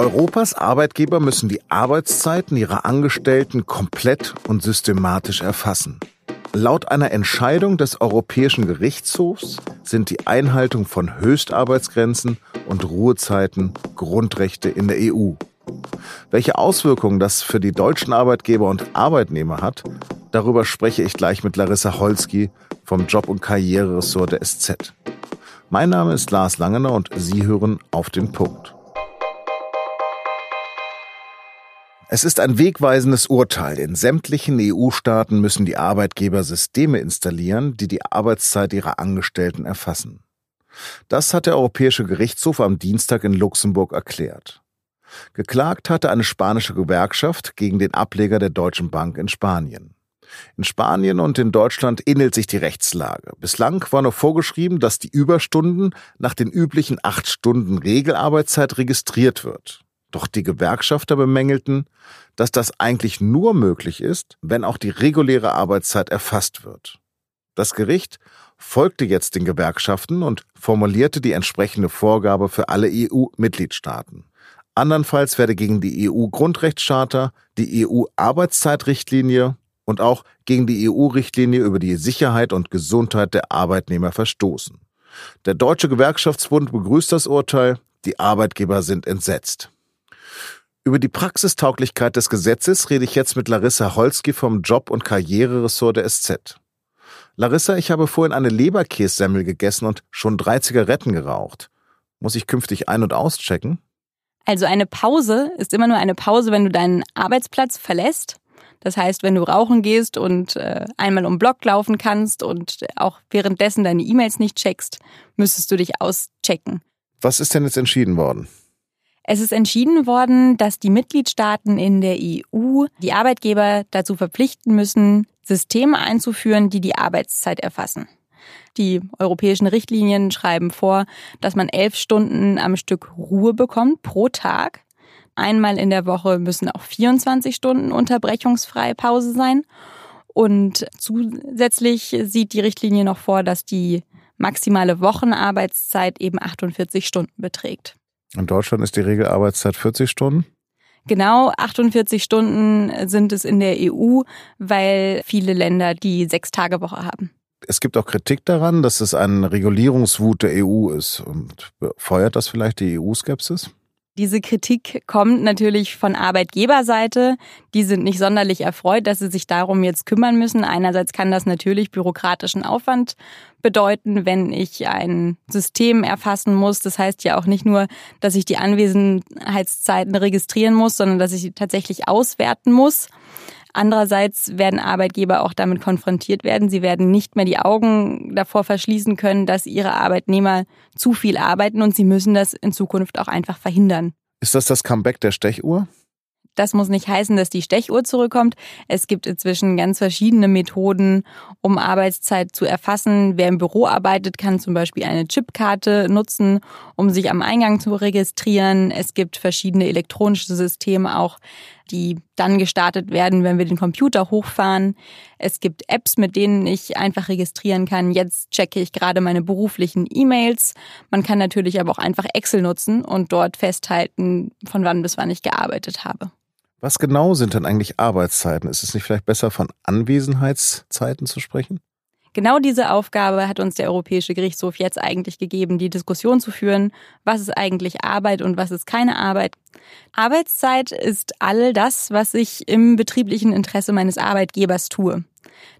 Europas Arbeitgeber müssen die Arbeitszeiten ihrer Angestellten komplett und systematisch erfassen. Laut einer Entscheidung des Europäischen Gerichtshofs sind die Einhaltung von Höchstarbeitsgrenzen und Ruhezeiten Grundrechte in der EU. Welche Auswirkungen das für die deutschen Arbeitgeber und Arbeitnehmer hat, darüber spreche ich gleich mit Larissa Holski vom Job- und Karriereressort der SZ. Mein Name ist Lars Langener und Sie hören auf den Punkt. Es ist ein wegweisendes Urteil. In sämtlichen EU-Staaten müssen die Arbeitgeber Systeme installieren, die die Arbeitszeit ihrer Angestellten erfassen. Das hat der Europäische Gerichtshof am Dienstag in Luxemburg erklärt. Geklagt hatte eine spanische Gewerkschaft gegen den Ableger der Deutschen Bank in Spanien. In Spanien und in Deutschland ähnelt sich die Rechtslage. Bislang war nur vorgeschrieben, dass die Überstunden nach den üblichen acht Stunden Regelarbeitszeit registriert wird. Doch die Gewerkschafter bemängelten, dass das eigentlich nur möglich ist, wenn auch die reguläre Arbeitszeit erfasst wird. Das Gericht folgte jetzt den Gewerkschaften und formulierte die entsprechende Vorgabe für alle EU-Mitgliedstaaten. Andernfalls werde gegen die EU-Grundrechtscharta, die EU-Arbeitszeitrichtlinie und auch gegen die EU-Richtlinie über die Sicherheit und Gesundheit der Arbeitnehmer verstoßen. Der Deutsche Gewerkschaftsbund begrüßt das Urteil, die Arbeitgeber sind entsetzt. Über die Praxistauglichkeit des Gesetzes rede ich jetzt mit Larissa Holski vom Job- und Karriereressort der SZ. Larissa, ich habe vorhin eine Leberkässemmel gegessen und schon drei Zigaretten geraucht. Muss ich künftig ein- und auschecken? Also eine Pause ist immer nur eine Pause, wenn du deinen Arbeitsplatz verlässt. Das heißt, wenn du rauchen gehst und äh, einmal um Block laufen kannst und auch währenddessen deine E-Mails nicht checkst, müsstest du dich auschecken. Was ist denn jetzt entschieden worden? Es ist entschieden worden, dass die Mitgliedstaaten in der EU die Arbeitgeber dazu verpflichten müssen, Systeme einzuführen, die die Arbeitszeit erfassen. Die europäischen Richtlinien schreiben vor, dass man elf Stunden am Stück Ruhe bekommt pro Tag. Einmal in der Woche müssen auch 24 Stunden unterbrechungsfrei Pause sein. Und zusätzlich sieht die Richtlinie noch vor, dass die maximale Wochenarbeitszeit eben 48 Stunden beträgt. In Deutschland ist die Regelarbeitszeit 40 Stunden? Genau, 48 Stunden sind es in der EU, weil viele Länder die Sechs-Tage-Woche haben. Es gibt auch Kritik daran, dass es ein Regulierungswut der EU ist. Und feuert das vielleicht die EU-Skepsis? Diese Kritik kommt natürlich von Arbeitgeberseite. Die sind nicht sonderlich erfreut, dass sie sich darum jetzt kümmern müssen. Einerseits kann das natürlich bürokratischen Aufwand bedeuten, wenn ich ein System erfassen muss. Das heißt ja auch nicht nur, dass ich die Anwesenheitszeiten registrieren muss, sondern dass ich sie tatsächlich auswerten muss. Andererseits werden Arbeitgeber auch damit konfrontiert werden. Sie werden nicht mehr die Augen davor verschließen können, dass ihre Arbeitnehmer zu viel arbeiten und sie müssen das in Zukunft auch einfach verhindern. Ist das das Comeback der Stechuhr? Das muss nicht heißen, dass die Stechuhr zurückkommt. Es gibt inzwischen ganz verschiedene Methoden, um Arbeitszeit zu erfassen. Wer im Büro arbeitet, kann zum Beispiel eine Chipkarte nutzen, um sich am Eingang zu registrieren. Es gibt verschiedene elektronische Systeme auch, die dann gestartet werden, wenn wir den Computer hochfahren. Es gibt Apps, mit denen ich einfach registrieren kann. Jetzt checke ich gerade meine beruflichen E-Mails. Man kann natürlich aber auch einfach Excel nutzen und dort festhalten, von wann bis wann ich gearbeitet habe. Was genau sind denn eigentlich Arbeitszeiten? Ist es nicht vielleicht besser von Anwesenheitszeiten zu sprechen? Genau diese Aufgabe hat uns der Europäische Gerichtshof jetzt eigentlich gegeben, die Diskussion zu führen, was ist eigentlich Arbeit und was ist keine Arbeit. Arbeitszeit ist all das, was ich im betrieblichen Interesse meines Arbeitgebers tue.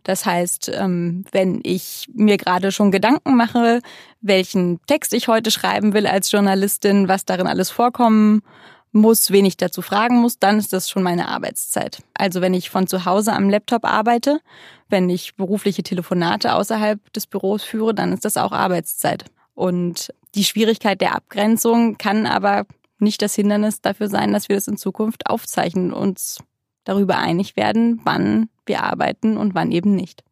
Das heißt, ähm, wenn ich mir gerade schon Gedanken mache, welchen Text ich heute schreiben will als Journalistin, was darin alles vorkommen muss, wen ich dazu fragen muss, dann ist das schon meine Arbeitszeit. Also wenn ich von zu Hause am Laptop arbeite, wenn ich berufliche Telefonate außerhalb des Büros führe, dann ist das auch Arbeitszeit. Und die Schwierigkeit der Abgrenzung kann aber nicht das Hindernis dafür sein, dass wir das in Zukunft aufzeichnen und uns darüber einig werden, wann wir arbeiten und wann eben nicht.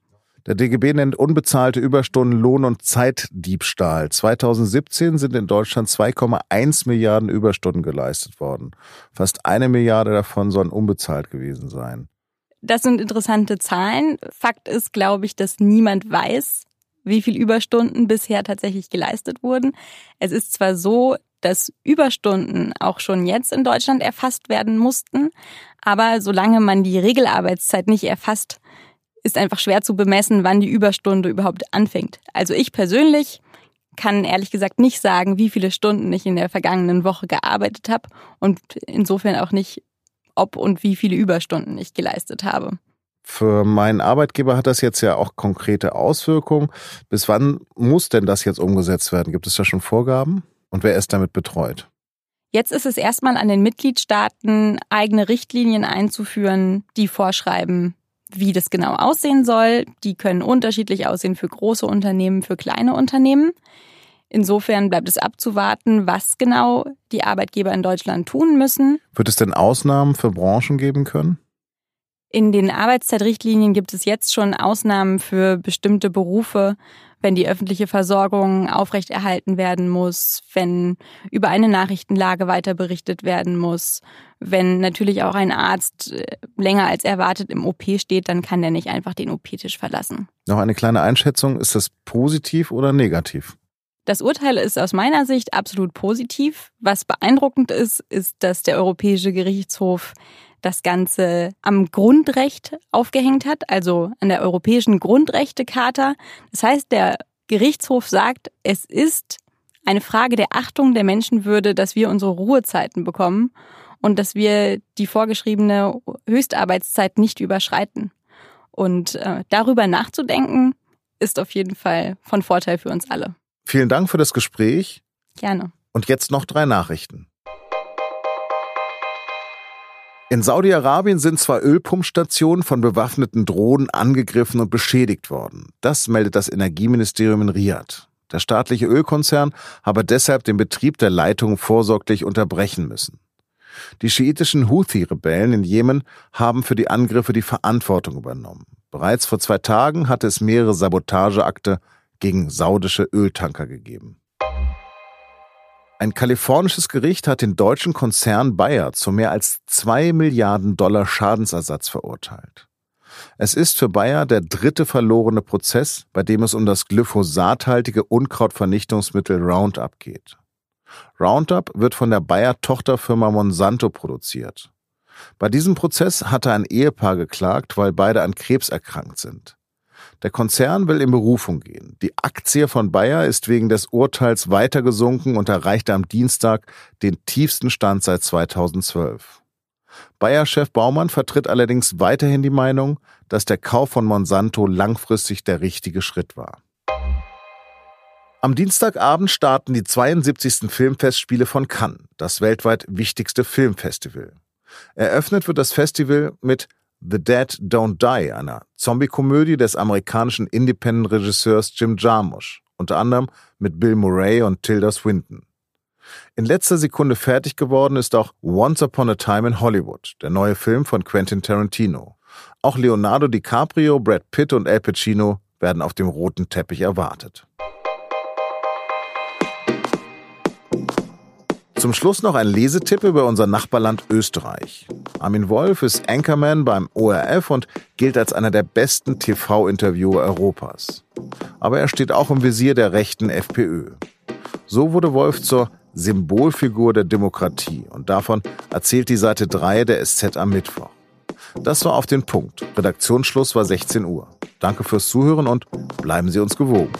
Der DGB nennt unbezahlte Überstunden Lohn- und Zeitdiebstahl. 2017 sind in Deutschland 2,1 Milliarden Überstunden geleistet worden. Fast eine Milliarde davon sollen unbezahlt gewesen sein. Das sind interessante Zahlen. Fakt ist, glaube ich, dass niemand weiß, wie viel Überstunden bisher tatsächlich geleistet wurden. Es ist zwar so, dass Überstunden auch schon jetzt in Deutschland erfasst werden mussten. Aber solange man die Regelarbeitszeit nicht erfasst, ist einfach schwer zu bemessen, wann die Überstunde überhaupt anfängt. Also ich persönlich kann ehrlich gesagt nicht sagen, wie viele Stunden ich in der vergangenen Woche gearbeitet habe und insofern auch nicht, ob und wie viele Überstunden ich geleistet habe. Für meinen Arbeitgeber hat das jetzt ja auch konkrete Auswirkungen. Bis wann muss denn das jetzt umgesetzt werden? Gibt es da schon Vorgaben? Und wer ist damit betreut? Jetzt ist es erstmal an den Mitgliedstaaten, eigene Richtlinien einzuführen, die vorschreiben, wie das genau aussehen soll. Die können unterschiedlich aussehen für große Unternehmen, für kleine Unternehmen. Insofern bleibt es abzuwarten, was genau die Arbeitgeber in Deutschland tun müssen. Wird es denn Ausnahmen für Branchen geben können? In den Arbeitszeitrichtlinien gibt es jetzt schon Ausnahmen für bestimmte Berufe, wenn die öffentliche Versorgung aufrechterhalten werden muss, wenn über eine Nachrichtenlage weiter berichtet werden muss, wenn natürlich auch ein Arzt äh, länger als erwartet im OP steht, dann kann der nicht einfach den OP-Tisch verlassen. Noch eine kleine Einschätzung, ist das positiv oder negativ? Das Urteil ist aus meiner Sicht absolut positiv. Was beeindruckend ist, ist, dass der Europäische Gerichtshof das Ganze am Grundrecht aufgehängt hat, also an der Europäischen Grundrechtecharta. Das heißt, der Gerichtshof sagt, es ist eine Frage der Achtung der Menschenwürde, dass wir unsere Ruhezeiten bekommen und dass wir die vorgeschriebene Höchstarbeitszeit nicht überschreiten. Und äh, darüber nachzudenken, ist auf jeden Fall von Vorteil für uns alle. Vielen Dank für das Gespräch. Gerne. Und jetzt noch drei Nachrichten. In Saudi-Arabien sind zwei Ölpumpstationen von bewaffneten Drohnen angegriffen und beschädigt worden. Das meldet das Energieministerium in Riyadh. Der staatliche Ölkonzern habe deshalb den Betrieb der Leitung vorsorglich unterbrechen müssen. Die schiitischen Houthi-Rebellen in Jemen haben für die Angriffe die Verantwortung übernommen. Bereits vor zwei Tagen hatte es mehrere Sabotageakte gegen saudische Öltanker gegeben. Ein kalifornisches Gericht hat den deutschen Konzern Bayer zu mehr als zwei Milliarden Dollar Schadensersatz verurteilt. Es ist für Bayer der dritte verlorene Prozess, bei dem es um das glyphosathaltige Unkrautvernichtungsmittel Roundup geht. Roundup wird von der Bayer-Tochterfirma Monsanto produziert. Bei diesem Prozess hatte ein Ehepaar geklagt, weil beide an Krebs erkrankt sind. Der Konzern will in Berufung gehen. Die Aktie von Bayer ist wegen des Urteils weiter gesunken und erreichte am Dienstag den tiefsten Stand seit 2012. Bayer-Chef Baumann vertritt allerdings weiterhin die Meinung, dass der Kauf von Monsanto langfristig der richtige Schritt war. Am Dienstagabend starten die 72. Filmfestspiele von Cannes, das weltweit wichtigste Filmfestival. Eröffnet wird das Festival mit The Dead Don't Die, einer Zombie-Komödie des amerikanischen Independent-Regisseurs Jim Jarmusch, unter anderem mit Bill Murray und Tilda Swinton. In letzter Sekunde fertig geworden ist auch Once Upon a Time in Hollywood, der neue Film von Quentin Tarantino. Auch Leonardo DiCaprio, Brad Pitt und Al Pacino werden auf dem roten Teppich erwartet. Zum Schluss noch ein Lesetipp über unser Nachbarland Österreich. Armin Wolf ist Anchorman beim ORF und gilt als einer der besten TV-Interviewer Europas. Aber er steht auch im Visier der rechten FPÖ. So wurde Wolf zur Symbolfigur der Demokratie und davon erzählt die Seite 3 der SZ am Mittwoch. Das war auf den Punkt. Redaktionsschluss war 16 Uhr. Danke fürs Zuhören und bleiben Sie uns gewogen.